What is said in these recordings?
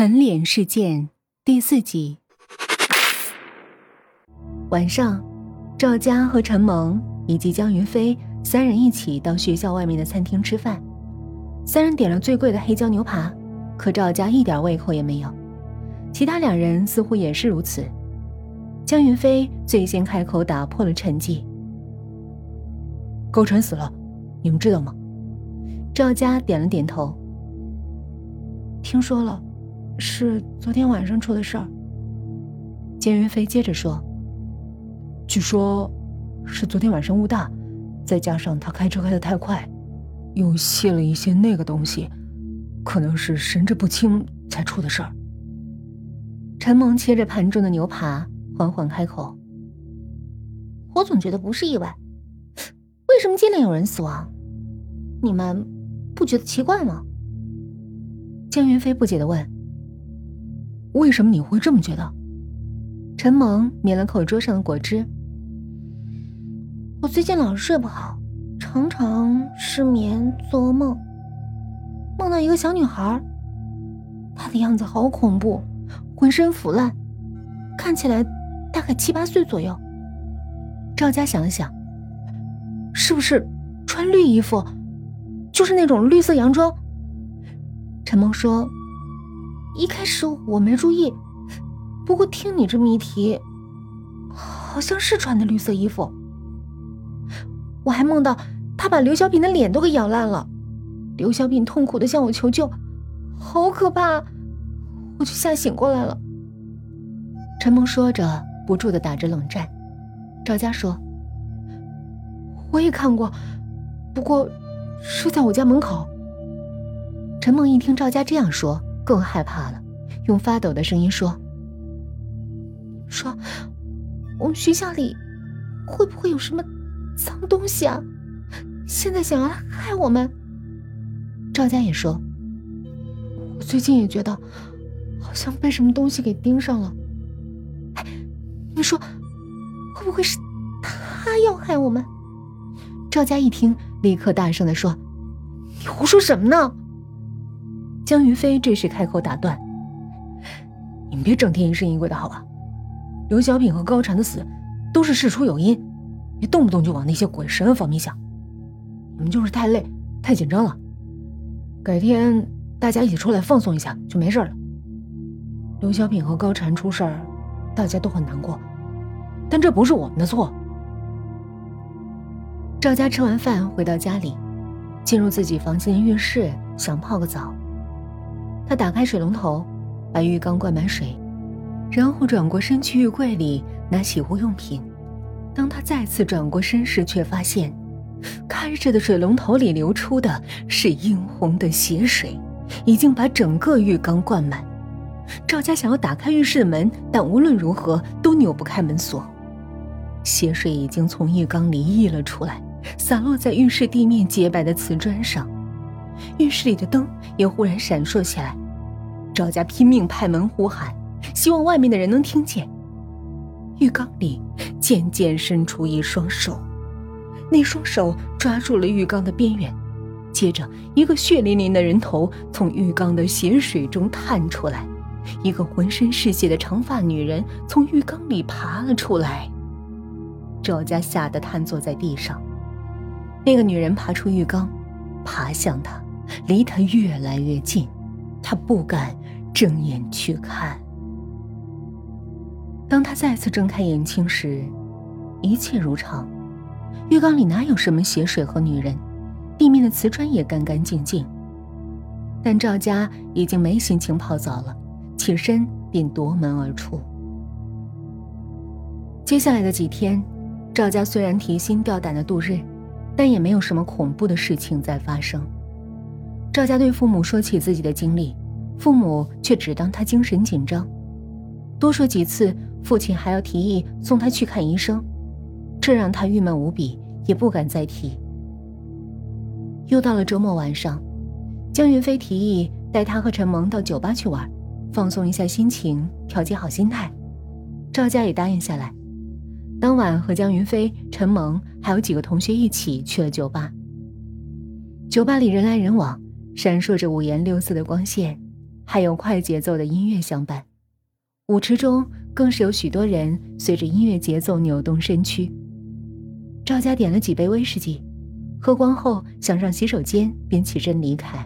啃脸事件第四集。晚上，赵佳和陈萌以及江云飞三人一起到学校外面的餐厅吃饭。三人点了最贵的黑椒牛扒，可赵佳一点胃口也没有，其他两人似乎也是如此。江云飞最先开口打破了沉寂：“高晨死了，你们知道吗？”赵佳点了点头。听说了，是昨天晚上出的事儿。江云飞接着说：“据说，是昨天晚上雾大，再加上他开车开得太快，又卸了一些那个东西，可能是神志不清才出的事儿。”陈萌切着盘中的牛扒，缓缓开口：“我总觉得不是意外，为什么接连有人死亡？你们不觉得奇怪吗？”江云飞不解的问：“为什么你会这么觉得？”陈萌抿了口桌上的果汁：“我最近老是睡不好，常常失眠，做噩梦，梦到一个小女孩，她的样子好恐怖，浑身腐烂，看起来大概七八岁左右。”赵佳想了想：“是不是穿绿衣服，就是那种绿色洋装？”陈萌说：“一开始我没注意，不过听你这么一提，好像是穿的绿色衣服。我还梦到他把刘小品的脸都给咬烂了，刘小品痛苦的向我求救，好可怕，我就吓醒过来了。”陈萌说着，不住的打着冷战。赵佳说：“我也看过，不过是在我家门口。”陈梦一听赵家这样说，更害怕了，用发抖的声音说：“说，我们学校里会不会有什么脏东西啊？现在想要害我们？”赵佳也说：“我最近也觉得，好像被什么东西给盯上了。你说，会不会是他要害我们？”赵佳一听，立刻大声的说：“你胡说什么呢？”江云飞这时开口打断：“你们别整天疑神疑鬼的好吧？刘小品和高婵的死都是事出有因，别动不动就往那些鬼神方面想。你们就是太累、太紧张了。改天大家一起出来放松一下就没事了。刘小品和高婵出事儿，大家都很难过，但这不是我们的错。”赵家吃完饭回到家里，进入自己房间浴室，想泡个澡。他打开水龙头，把浴缸灌满水，然后转过身去浴柜里拿洗护用品。当他再次转过身时，却发现开着的水龙头里流出的是殷红的血水，已经把整个浴缸灌满。赵家想要打开浴室的门，但无论如何都扭不开门锁。血水已经从浴缸里溢了出来，洒落在浴室地面洁白的瓷砖上。浴室里的灯也忽然闪烁起来，赵家拼命拍门呼喊，希望外面的人能听见。浴缸里渐渐伸出一双手，那双手抓住了浴缸的边缘，接着一个血淋淋的人头从浴缸的血水中探出来，一个浑身是血的长发女人从浴缸里爬了出来。赵家吓得瘫坐在地上，那个女人爬出浴缸，爬向他。离他越来越近，他不敢睁眼去看。当他再次睁开眼睛时，一切如常，浴缸里哪有什么血水和女人，地面的瓷砖也干干净净。但赵家已经没心情泡澡了，起身便夺门而出。接下来的几天，赵家虽然提心吊胆的度日，但也没有什么恐怖的事情在发生。赵家对父母说起自己的经历，父母却只当他精神紧张。多说几次，父亲还要提议送他去看医生，这让他郁闷无比，也不敢再提。又到了周末晚上，江云飞提议带他和陈萌到酒吧去玩，放松一下心情，调节好心态。赵家也答应下来。当晚和江云飞、陈萌还有几个同学一起去了酒吧。酒吧里人来人往。闪烁着五颜六色的光线，还有快节奏的音乐相伴。舞池中更是有许多人随着音乐节奏扭动身躯。赵家点了几杯威士忌，喝光后想上洗手间，便起身离开。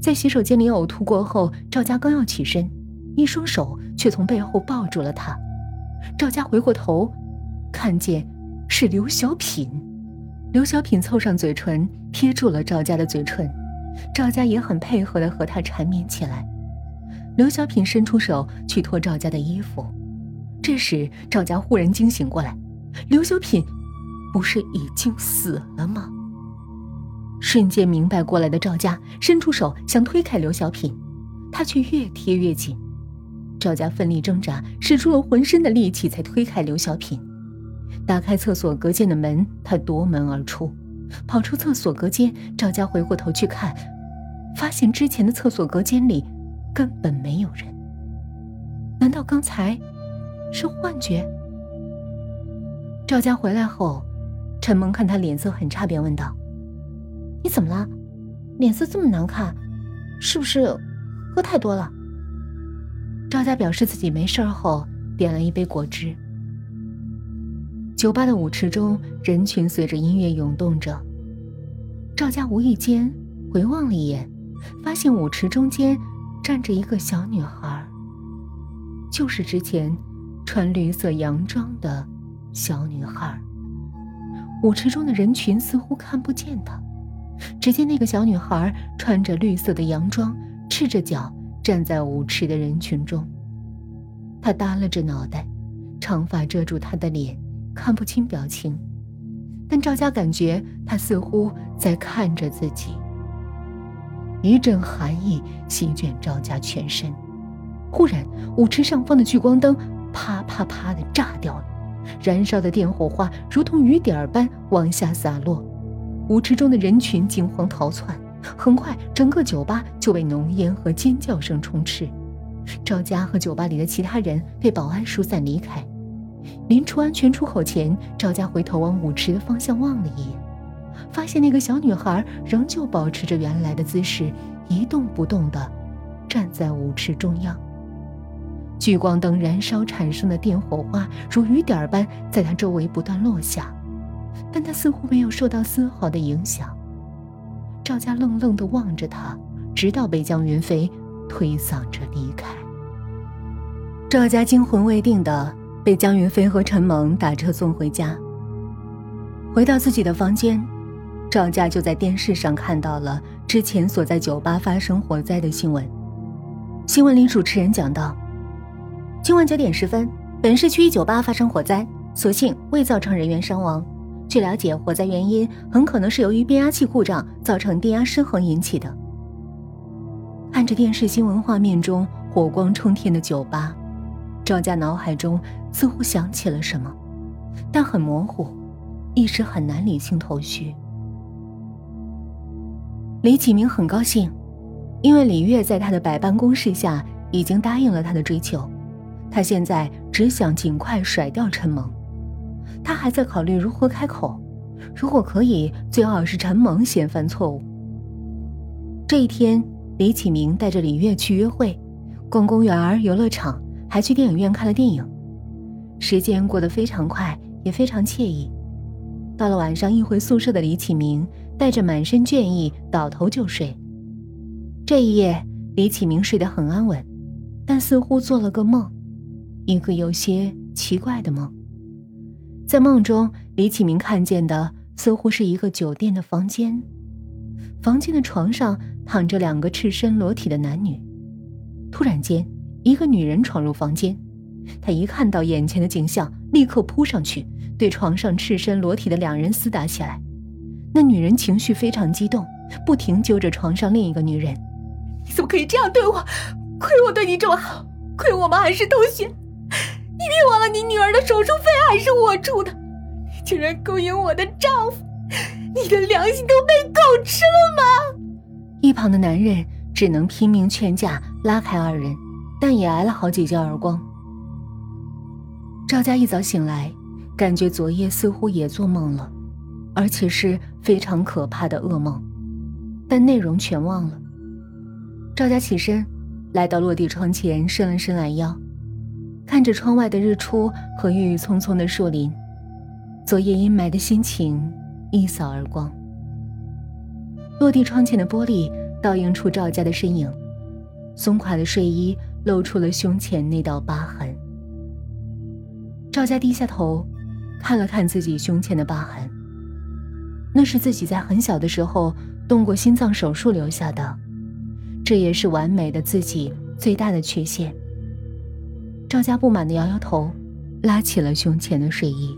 在洗手间里呕吐过后，赵家刚要起身，一双手却从背后抱住了他。赵家回过头，看见是刘小品。刘小品凑上嘴唇贴住了赵家的嘴唇，赵家也很配合的和他缠绵起来。刘小品伸出手去脱赵家的衣服，这时赵家忽然惊醒过来，刘小品不是已经死了吗？瞬间明白过来的赵家伸出手想推开刘小品，他却越贴越紧。赵家奋力挣扎，使出了浑身的力气才推开刘小品。打开厕所隔间的门，他夺门而出，跑出厕所隔间。赵家回过头去看，发现之前的厕所隔间里根本没有人。难道刚才是幻觉？赵家回来后，陈萌看他脸色很差，便问道：“你怎么了？脸色这么难看，是不是喝太多了？”赵家表示自己没事后，点了一杯果汁。酒吧的舞池中，人群随着音乐涌动着。赵家无意间回望了一眼，发现舞池中间站着一个小女孩，就是之前穿绿色洋装的小女孩。舞池中的人群似乎看不见她，只见那个小女孩穿着绿色的洋装，赤着脚站在舞池的人群中。她耷拉着脑袋，长发遮住她的脸。看不清表情，但赵家感觉他似乎在看着自己。一阵寒意席卷赵家全身，忽然舞池上方的聚光灯啪啪啪的炸掉了，燃烧的电火花如同雨点般往下洒落，舞池中的人群惊慌逃窜，很快整个酒吧就被浓烟和尖叫声充斥。赵家和酒吧里的其他人被保安疏散离开。临出安全出口前，赵家回头往舞池的方向望了一眼，发现那个小女孩仍旧保持着原来的姿势，一动不动地站在舞池中央。聚光灯燃烧产生的电火花如雨点般在她周围不断落下，但她似乎没有受到丝毫的影响。赵家愣愣地望着她，直到被江云飞推搡着离开。赵家惊魂未定的。被江云飞和陈萌打车送回家。回到自己的房间，赵家就在电视上看到了之前所在酒吧发生火灾的新闻。新闻里主持人讲到：今晚九点十分，本市区一酒吧发生火灾，所幸未造成人员伤亡。据了解，火灾原因很可能是由于变压器故障造成电压失衡引起的。看着电视新闻画面中火光冲天的酒吧。赵家脑海中似乎想起了什么，但很模糊，一时很难理清头绪。李启明很高兴，因为李月在他的百般攻势下已经答应了他的追求，他现在只想尽快甩掉陈萌。他还在考虑如何开口，如果可以，最好是陈萌先犯错误。这一天，李启明带着李月去约会，逛公园、游乐场。还去电影院看了电影，时间过得非常快，也非常惬意。到了晚上，一回宿舍的李启明带着满身倦意倒头就睡。这一夜，李启明睡得很安稳，但似乎做了个梦，一个有些奇怪的梦。在梦中，李启明看见的似乎是一个酒店的房间，房间的床上躺着两个赤身裸体的男女。突然间。一个女人闯入房间，她一看到眼前的景象，立刻扑上去，对床上赤身裸体的两人厮打起来。那女人情绪非常激动，不停揪着床上另一个女人：“你怎么可以这样对我？亏我对你这么好，亏我们还是同学。你别忘了，你女儿的手术费还是我出的。你竟然勾引我的丈夫，你的良心都被狗吃了吗？”一旁的男人只能拼命劝架，拉开二人。但也挨了好几记耳光。赵家一早醒来，感觉昨夜似乎也做梦了，而且是非常可怕的噩梦，但内容全忘了。赵家起身来到落地窗前，伸了伸懒腰，看着窗外的日出和郁郁葱葱的树林，昨夜阴霾的心情一扫而光。落地窗前的玻璃倒映出赵家的身影，松垮的睡衣露出了胸前那道疤痕。赵家低下头，看了看自己胸前的疤痕，那是自己在很小的时候动过心脏手术留下的，这也是完美的自己最大的缺陷。赵家不满的摇摇头，拉起了胸前的睡衣。